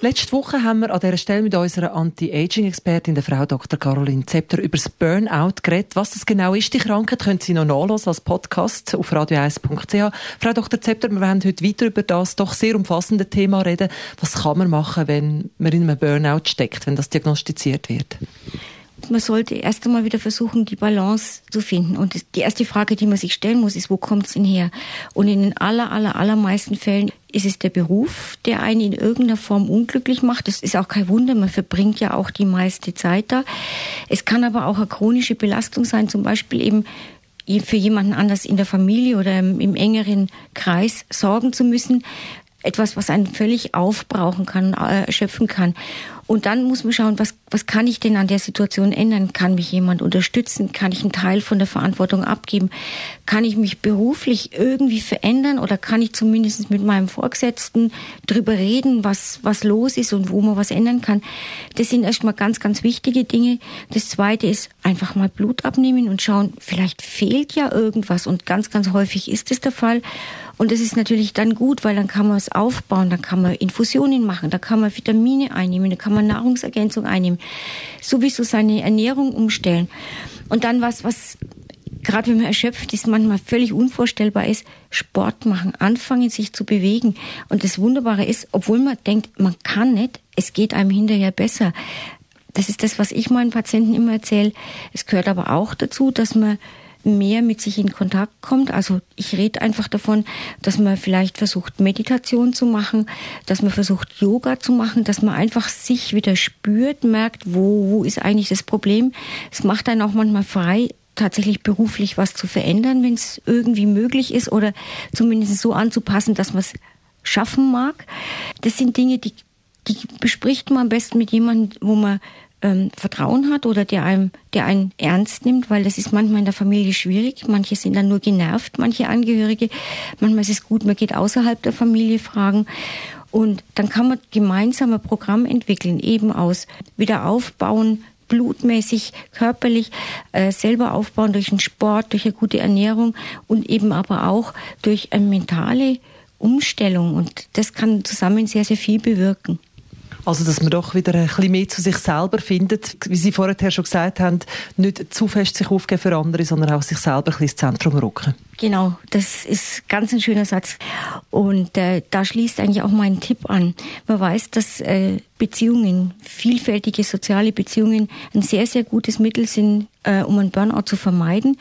Letzte Woche haben wir an dieser Stelle mit unserer Anti-Aging-Expertin, der Frau Dr. Caroline Zepter, über das Burnout geredet. Was das genau ist, die Krankheit, können Sie noch nachlesen als Podcast auf radio1.ch. Frau Dr. Zepter, wir werden heute weiter über das doch sehr umfassende Thema reden. Was kann man machen, wenn man in einem Burnout steckt, wenn das diagnostiziert wird? man sollte erst einmal wieder versuchen, die Balance zu finden. Und die erste Frage, die man sich stellen muss, ist, wo kommt es denn her? Und in den aller, aller, allermeisten Fällen ist es der Beruf, der einen in irgendeiner Form unglücklich macht. Das ist auch kein Wunder, man verbringt ja auch die meiste Zeit da. Es kann aber auch eine chronische Belastung sein, zum Beispiel eben für jemanden anders in der Familie oder im, im engeren Kreis sorgen zu müssen. Etwas, was einen völlig aufbrauchen kann, äh, erschöpfen kann. Und dann muss man schauen, was, was kann ich denn an der Situation ändern? Kann mich jemand unterstützen? Kann ich einen Teil von der Verantwortung abgeben? Kann ich mich beruflich irgendwie verändern oder kann ich zumindest mit meinem Vorgesetzten drüber reden, was, was los ist und wo man was ändern kann? Das sind erstmal ganz, ganz wichtige Dinge. Das zweite ist einfach mal Blut abnehmen und schauen, vielleicht fehlt ja irgendwas und ganz, ganz häufig ist es der Fall. Und das ist natürlich dann gut, weil dann kann man es aufbauen, dann kann man Infusionen machen, da kann man Vitamine einnehmen, da kann man Nahrungsergänzung einnehmen, sowieso seine Ernährung umstellen. Und dann was, was gerade wenn man erschöpft ist, manchmal völlig unvorstellbar ist, Sport machen, anfangen sich zu bewegen. Und das Wunderbare ist, obwohl man denkt, man kann nicht, es geht einem hinterher besser. Das ist das, was ich meinen Patienten immer erzähle. Es gehört aber auch dazu, dass man mehr mit sich in Kontakt kommt. Also ich rede einfach davon, dass man vielleicht versucht, Meditation zu machen, dass man versucht, Yoga zu machen, dass man einfach sich wieder spürt, merkt, wo, wo ist eigentlich das Problem. Es macht einen auch manchmal frei, tatsächlich beruflich was zu verändern, wenn es irgendwie möglich ist oder zumindest so anzupassen, dass man es schaffen mag. Das sind Dinge, die, die bespricht man am besten mit jemandem, wo man ähm, Vertrauen hat oder der einem, der einen ernst nimmt, weil das ist manchmal in der Familie schwierig. Manche sind dann nur genervt, manche Angehörige. Manchmal ist es gut, man geht außerhalb der Familie fragen. Und dann kann man gemeinsam ein Programm entwickeln, eben aus Wiederaufbauen, blutmäßig, körperlich äh, selber aufbauen durch den Sport, durch eine gute Ernährung und eben aber auch durch eine mentale Umstellung. Und das kann zusammen sehr, sehr viel bewirken. Also, dass man doch wieder ein bisschen mehr zu sich selber findet, wie Sie vorher schon gesagt haben, nicht zu fest sich aufgeben für andere, sondern auch sich selber ein bisschen ins Zentrum rücken. Genau, das ist ganz ein schöner Satz. Und äh, da schließt eigentlich auch mein Tipp an. Man weiß, dass äh, Beziehungen, vielfältige soziale Beziehungen ein sehr, sehr gutes Mittel sind, äh, um einen Burnout zu vermeiden.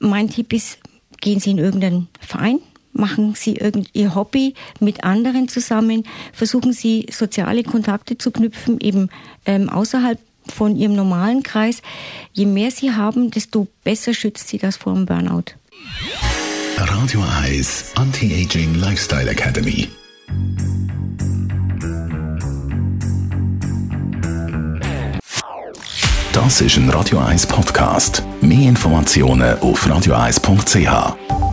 Mein Tipp ist, gehen Sie in irgendeinen Verein, machen Sie irgend Ihr Hobby mit anderen zusammen, versuchen Sie soziale Kontakte zu knüpfen, eben ähm, außerhalb von Ihrem normalen Kreis. Je mehr Sie haben, desto besser schützt Sie das vor dem Burnout. Radio Eyes Anti-Aging Lifestyle Academy. Das ist ein Radio 1 Podcast. Mehr Informationen auf radio1.ch.